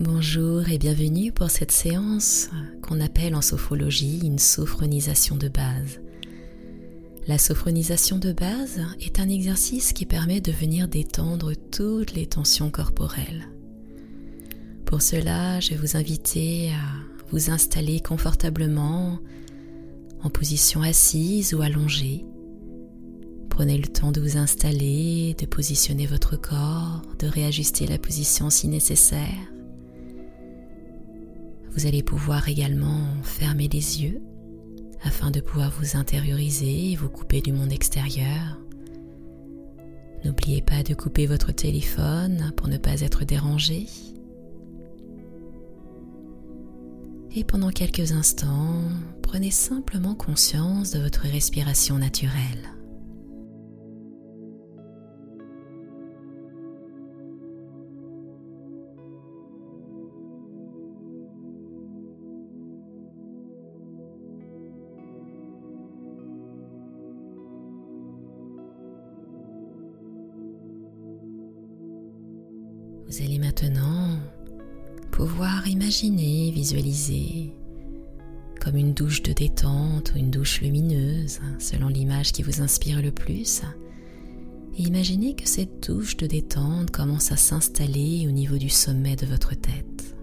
Bonjour et bienvenue pour cette séance qu'on appelle en sophrologie une sophronisation de base. La sophronisation de base est un exercice qui permet de venir détendre toutes les tensions corporelles. Pour cela, je vais vous inviter à vous installer confortablement en position assise ou allongée. Prenez le temps de vous installer, de positionner votre corps, de réajuster la position si nécessaire. Vous allez pouvoir également fermer les yeux afin de pouvoir vous intérioriser et vous couper du monde extérieur. N'oubliez pas de couper votre téléphone pour ne pas être dérangé. Et pendant quelques instants, prenez simplement conscience de votre respiration naturelle. Maintenant pouvoir imaginer, visualiser comme une douche de détente ou une douche lumineuse, selon l'image qui vous inspire le plus. Et imaginez que cette douche de détente commence à s'installer au niveau du sommet de votre tête.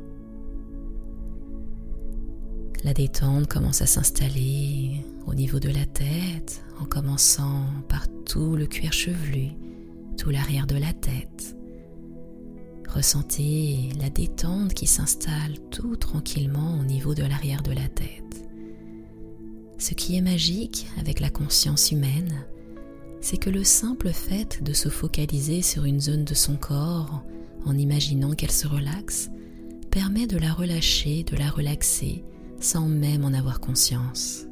La détente commence à s'installer au niveau de la tête en commençant par tout le cuir chevelu, tout l'arrière de la tête, Ressentez la détente qui s'installe tout tranquillement au niveau de l'arrière de la tête. Ce qui est magique avec la conscience humaine, c'est que le simple fait de se focaliser sur une zone de son corps en imaginant qu'elle se relaxe permet de la relâcher, de la relaxer sans même en avoir conscience.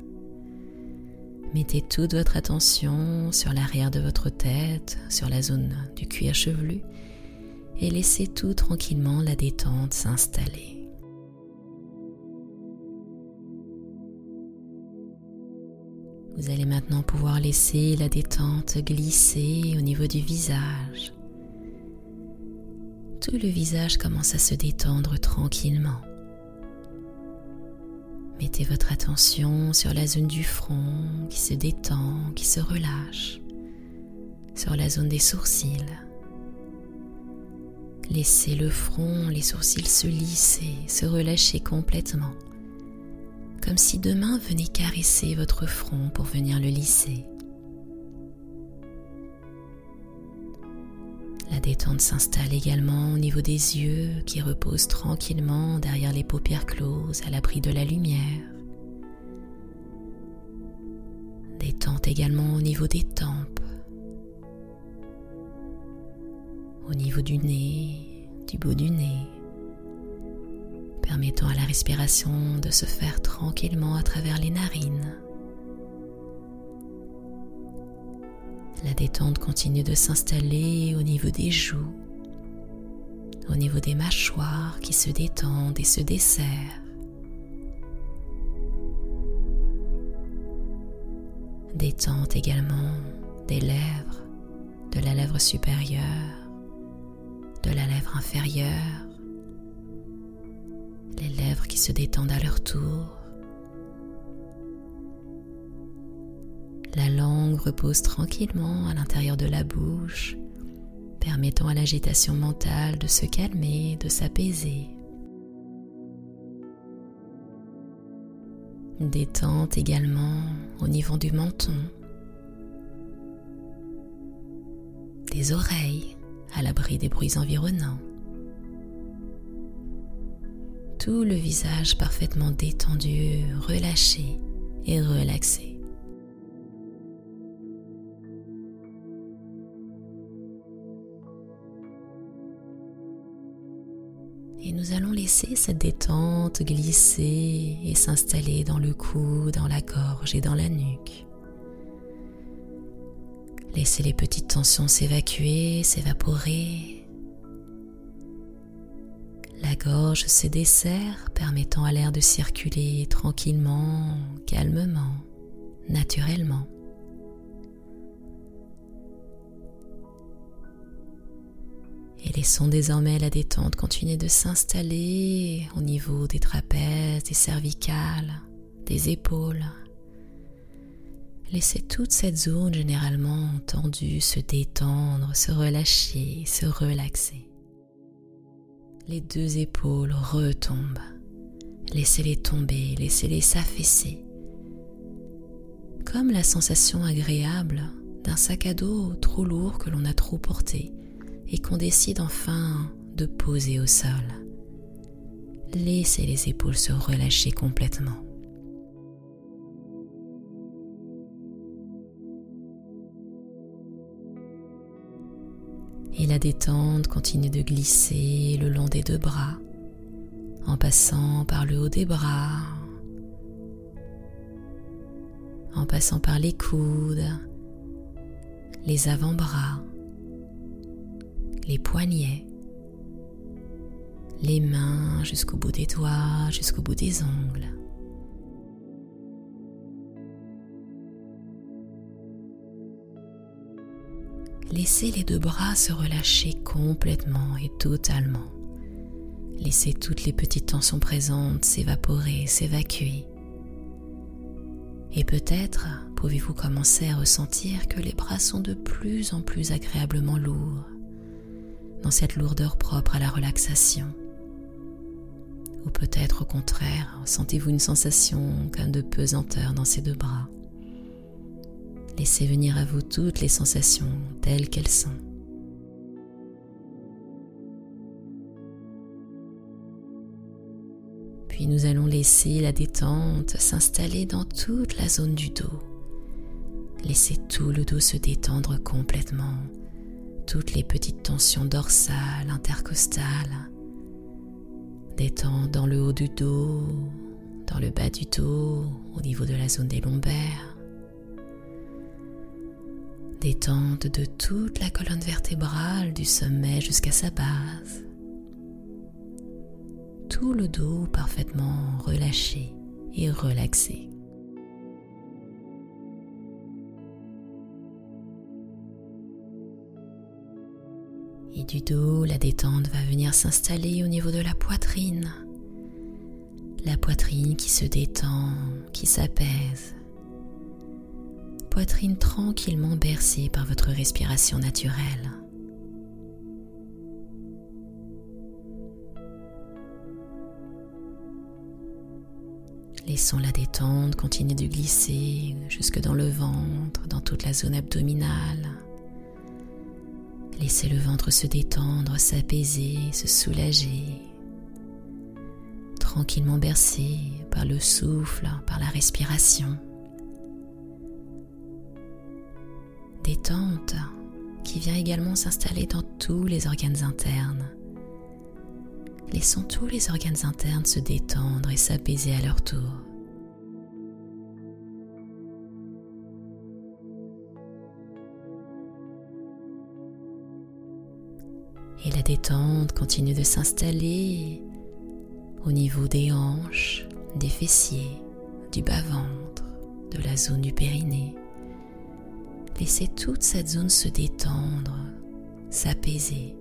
Mettez toute votre attention sur l'arrière de votre tête, sur la zone du cuir chevelu et laissez tout tranquillement la détente s'installer. Vous allez maintenant pouvoir laisser la détente glisser au niveau du visage. Tout le visage commence à se détendre tranquillement. Mettez votre attention sur la zone du front qui se détend, qui se relâche, sur la zone des sourcils Laissez le front, les sourcils se lisser, se relâcher complètement, comme si demain venait caresser votre front pour venir le lisser. La détente s'installe également au niveau des yeux qui reposent tranquillement derrière les paupières closes à l'abri de la lumière. Détente également au niveau des tempes au niveau du nez, du bout du nez, permettant à la respiration de se faire tranquillement à travers les narines. La détente continue de s'installer au niveau des joues, au niveau des mâchoires qui se détendent et se desserrent. Détente également des lèvres, de la lèvre supérieure de la lèvre inférieure, les lèvres qui se détendent à leur tour. La langue repose tranquillement à l'intérieur de la bouche, permettant à l'agitation mentale de se calmer, de s'apaiser. Détente également au niveau du menton, des oreilles, à l'abri des bruits environnants. Tout le visage parfaitement détendu, relâché et relaxé. Et nous allons laisser cette détente glisser et s'installer dans le cou, dans la gorge et dans la nuque. Laissez les petites tensions s'évacuer, s'évaporer. La gorge se dessert, permettant à l'air de circuler tranquillement, calmement, naturellement. Et Laissons désormais la détente continuer de s'installer au niveau des trapèzes, des cervicales, des épaules. Laissez toute cette zone généralement tendue se détendre, se relâcher, se relaxer. Les deux épaules retombent. Laissez-les tomber, laissez-les s'affaisser. Comme la sensation agréable d'un sac à dos trop lourd que l'on a trop porté et qu'on décide enfin de poser au sol. Laissez les épaules se relâcher complètement. Et la détente continue de glisser le long des deux bras, en passant par le haut des bras, en passant par les coudes, les avant-bras, les poignets, les mains jusqu'au bout des doigts, jusqu'au bout des ongles. Laissez les deux bras se relâcher complètement et totalement. Laissez toutes les petites tensions présentes s'évaporer, s'évacuer. Et peut-être pouvez-vous commencer à ressentir que les bras sont de plus en plus agréablement lourds dans cette lourdeur propre à la relaxation. Ou peut-être au contraire, sentez-vous une sensation comme de pesanteur dans ces deux bras. Laissez venir à vous toutes les sensations telles qu'elles sont. Puis nous allons laisser la détente s'installer dans toute la zone du dos. Laissez tout le dos se détendre complètement toutes les petites tensions dorsales, intercostales, détendre dans le haut du dos, dans le bas du dos, au niveau de la zone des lombaires. Détente de toute la colonne vertébrale du sommet jusqu'à sa base. Tout le dos parfaitement relâché et relaxé. Et du dos, la détente va venir s'installer au niveau de la poitrine. La poitrine qui se détend, qui s'apaise. Poitrine tranquillement bercée par votre respiration naturelle. Laissons la détente continuer de glisser jusque dans le ventre, dans toute la zone abdominale. Laissez le ventre se détendre, s'apaiser, se soulager, tranquillement bercé par le souffle, par la respiration. Détente qui vient également s'installer dans tous les organes internes. Laissons tous les organes internes se détendre et s'apaiser à leur tour. Et la détente continue de s'installer au niveau des hanches, des fessiers, du bas-ventre, de la zone du périnée. Laissez toute cette zone se détendre, s'apaiser.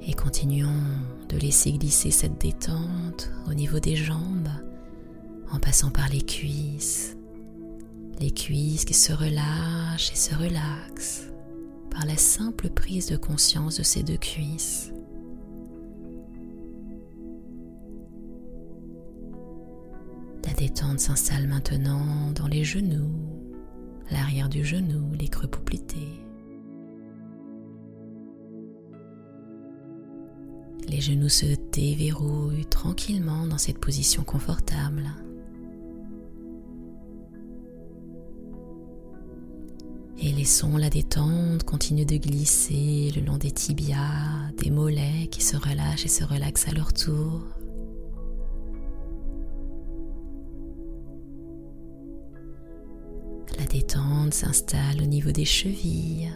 Et continuons de laisser glisser cette détente au niveau des jambes, en passant par les cuisses, les cuisses qui se relâchent et se relaxent par la simple prise de conscience de ces deux cuisses. Détente s'installe maintenant dans les genoux, l'arrière du genou, les creux poplités. Les genoux se déverrouillent tranquillement dans cette position confortable. Et laissons la détente continuer de glisser le long des tibias, des mollets qui se relâchent et se relaxent à leur tour. La détente s'installe au niveau des chevilles,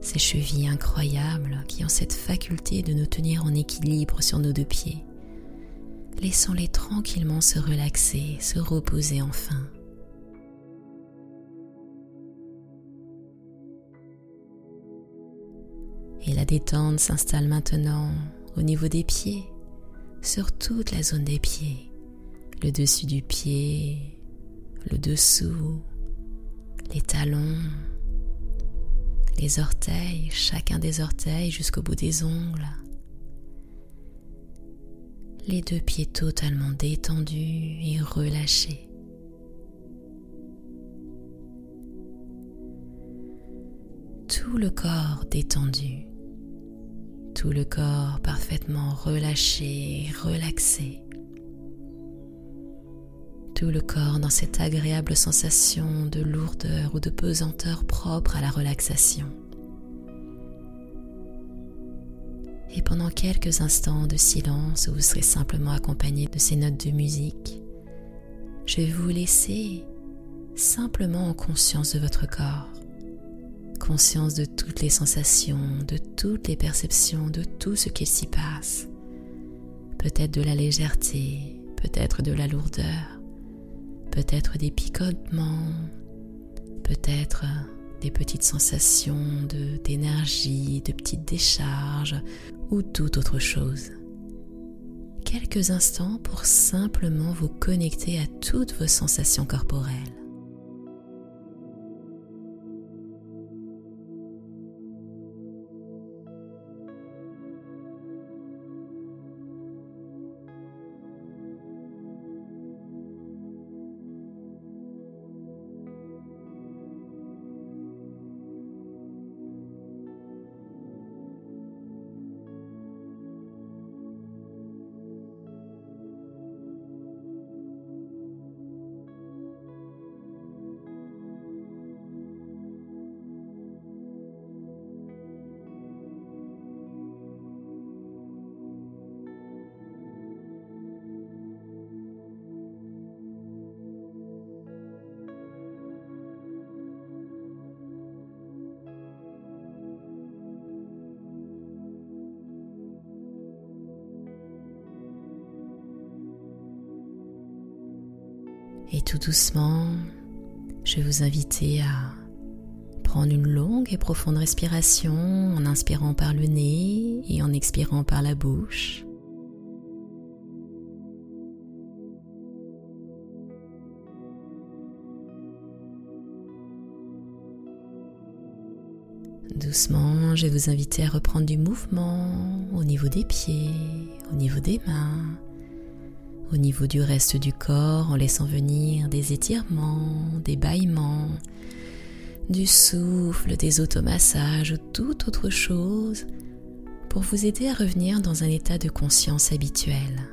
ces chevilles incroyables qui ont cette faculté de nous tenir en équilibre sur nos deux pieds. Laissons-les tranquillement se relaxer, se reposer enfin. Et la détente s'installe maintenant au niveau des pieds, sur toute la zone des pieds, le dessus du pied, le dessous, les talons, les orteils, chacun des orteils jusqu'au bout des ongles. Les deux pieds totalement détendus et relâchés. Tout le corps détendu tout le corps parfaitement relâché, relaxé. Tout le corps dans cette agréable sensation de lourdeur ou de pesanteur propre à la relaxation. Et pendant quelques instants de silence où vous serez simplement accompagné de ces notes de musique, je vais vous laisser simplement en conscience de votre corps conscience de toutes les sensations, de toutes les perceptions, de tout ce qui s'y passe. Peut-être de la légèreté, peut-être de la lourdeur, peut-être des picotements, peut-être des petites sensations d'énergie, de petites décharges ou toute autre chose. Quelques instants pour simplement vous connecter à toutes vos sensations corporelles. Et tout doucement, je vais vous inviter à prendre une longue et profonde respiration en inspirant par le nez et en expirant par la bouche. Doucement, je vais vous inviter à reprendre du mouvement au niveau des pieds, au niveau des mains, au niveau du reste du corps en laissant venir des étirements, des bâillements, du souffle, des automassages ou toute autre chose pour vous aider à revenir dans un état de conscience habituel.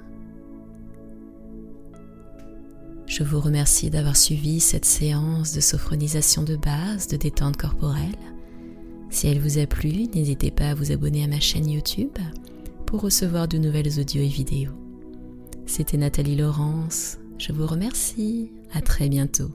Je vous remercie d'avoir suivi cette séance de sophronisation de base de détente corporelle. Si elle vous a plu, n'hésitez pas à vous abonner à ma chaîne YouTube pour recevoir de nouvelles audios et vidéos. C'était Nathalie Laurence. Je vous remercie. À très bientôt.